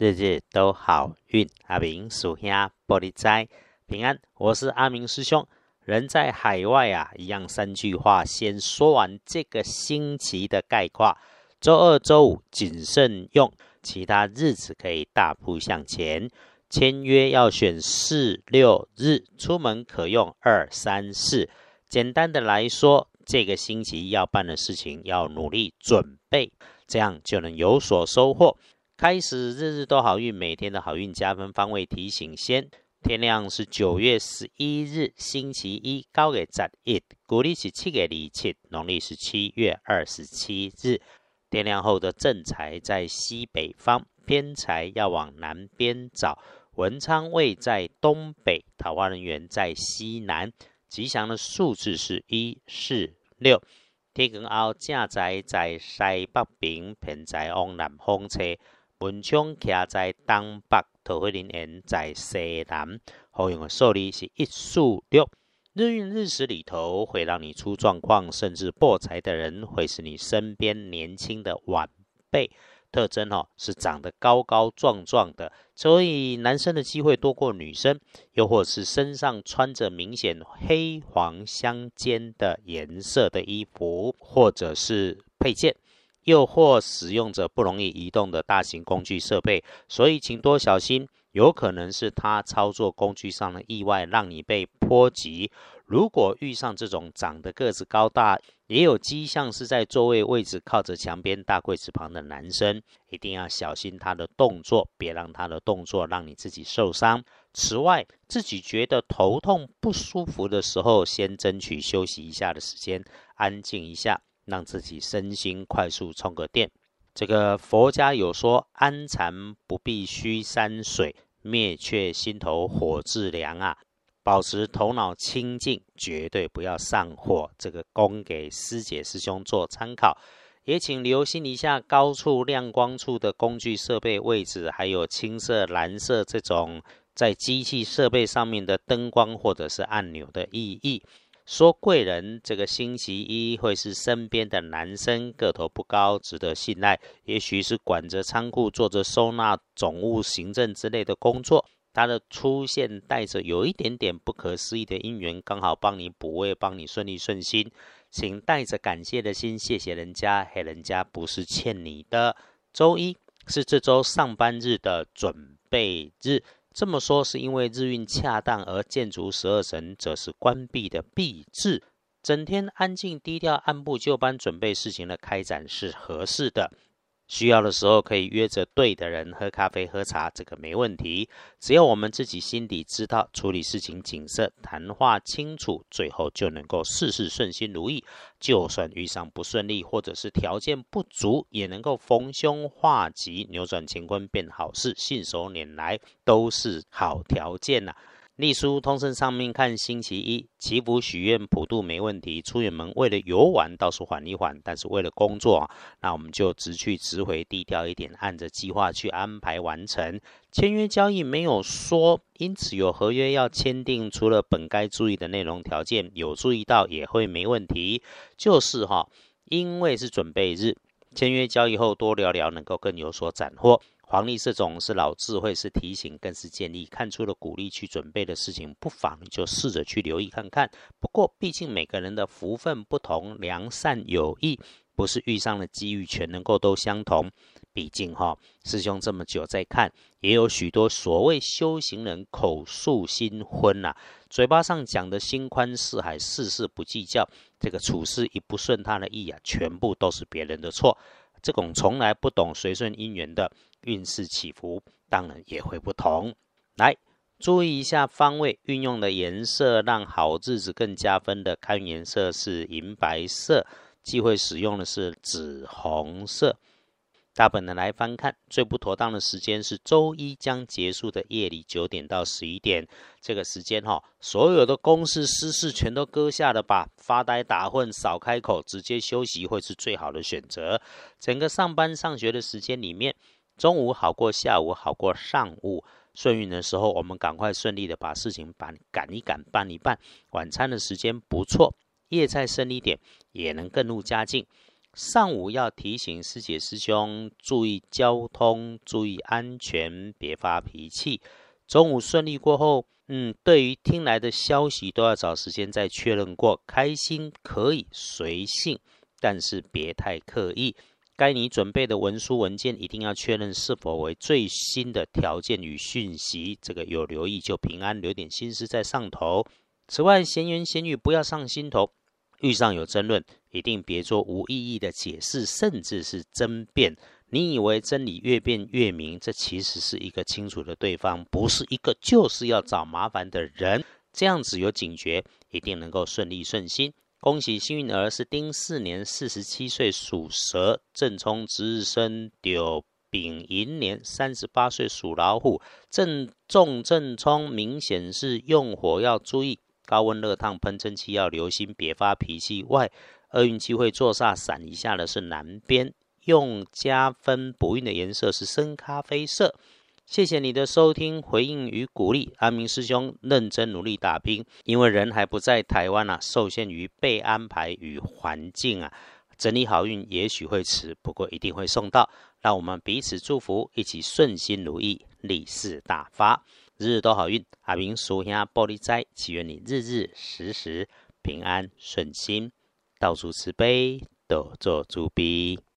日日都好运。阿明属下玻璃斋平安，我是阿明师兄。人在海外啊，一样三句话，先说完这个星期的概括。周二、周五谨慎用，其他日子可以大步向前。签约要选四六日，出门可用二三四。简单的来说，这个星期要办的事情要努力准备，这样就能有所收获。开始日日都好运，每天的好运加分方位提醒先。天亮是九月十一日，星期一，高给十一，古历是七月二七，农历是七月二十七日。天亮后的正财在西北方，偏财要往南边找。文昌位在东北，桃花人员在西南。吉祥的数字是一四六。天光后正财在西北边，偏财往南方车。文昌徛在东北，桃花林园在西南。好用的数字是一数六。日运日时里头会让你出状况，甚至破财的人会是你身边年轻的晚辈。特征哦是长得高高壮壮的，所以男生的机会多过女生。又或是身上穿着明显黑黄相间的颜色的衣服，或者是配件。又或使用着不容易移动的大型工具设备，所以请多小心，有可能是他操作工具上的意外，让你被波及。如果遇上这种长得个子高大，也有迹象是在座位位置靠着墙边大柜子旁的男生，一定要小心他的动作，别让他的动作让你自己受伤。此外，自己觉得头痛不舒服的时候，先争取休息一下的时间，安静一下。让自己身心快速充个电。这个佛家有说：“安禅不必须山水，灭却心头火自凉啊！”保持头脑清净，绝对不要上火。这个供给师姐师兄做参考。也请留心一下高处亮光处的工具设备位置，还有青色、蓝色这种在机器设备上面的灯光或者是按钮的意义。说贵人这个星期一会是身边的男生，个头不高，值得信赖。也许是管着仓库、做着收纳、总务、行政之类的工作。他的出现带着有一点点不可思议的因缘，刚好帮你补位，帮你顺利顺心。请带着感谢的心，谢谢人家，嘿，人家不是欠你的。周一是这周上班日的准备日。这么说是因为日运恰当，而建筑十二神则是关闭的闭制，整天安静低调、按部就班准备事情的开展是合适的。需要的时候可以约着对的人喝咖啡、喝茶，这个没问题。只要我们自己心底知道，处理事情谨慎，谈话清楚，最后就能够事事顺心如意。就算遇上不顺利，或者是条件不足，也能够逢凶化吉，扭转乾坤变好事，信手拈来都是好条件呐。隶书通胜上面看星期一祈福许愿普渡没问题，出远门为了游玩倒是缓一缓，但是为了工作，那我们就直去直回，低调一点，按着计划去安排完成。签约交易没有说，因此有合约要签订，除了本该注意的内容条件有注意到，也会没问题。就是哈，因为是准备日，签约交易后多聊聊，能够更有所斩获。黄历这种是老智慧，是提醒，更是建议。看出了鼓励去准备的事情，不妨就试着去留意看看。不过，毕竟每个人的福分不同，良善有益，不是遇上了机遇全能够都相同。毕竟哈，师兄这么久在看，也有许多所谓修行人口述新婚呐，嘴巴上讲的心宽似海，事事不计较，这个处事一不顺他的意啊，全部都是别人的错。这种从来不懂随顺因缘的。运势起伏当然也会不同。来注意一下方位运用的颜色，让好日子更加分的。看颜色是银白色，忌讳使用的是紫红色。大本的来翻看，最不妥当的时间是周一将结束的夜里九点到十一点。这个时间哈，所有的公事私事全都搁下了吧，发呆打混少开口，直接休息会是最好的选择。整个上班上学的时间里面。中午好过下午，好过上午。顺运的时候，我们赶快顺利的把事情办赶一赶，办一办。晚餐的时间不错，夜菜深一点，也能更入佳境。上午要提醒师姐师兄注意交通，注意安全，别发脾气。中午顺利过后，嗯，对于听来的消息都要找时间再确认过。开心可以随性，但是别太刻意。该你准备的文书文件一定要确认是否为最新的条件与讯息。这个有留意就平安，留点心思在上头。此外，闲言闲语不要上心头。遇上有争论，一定别做无意义的解释，甚至是争辩。你以为真理越辩越明，这其实是一个清楚的对方不是一个就是要找麻烦的人。这样子有警觉，一定能够顺利顺心。恭喜幸运儿是丁巳年四十七岁属蛇，正冲值日生丢丙寅年三十八岁属老虎，正中正冲明显是用火要注意。高温热烫喷蒸汽要留心，别发脾气。外，厄运机会坐煞闪一下的是南边，用加分补运的颜色是深咖啡色。谢谢你的收听、回应与鼓励，阿明师兄认真努力打拼，因为人还不在台湾啊，受限于被安排与环境啊，整理好运也许会迟，不过一定会送到。让我们彼此祝福，一起顺心如意，利市大发。日日都好运，阿明属下玻璃斋，祈愿你日日时时平安顺心，到处慈悲，多做慈悲。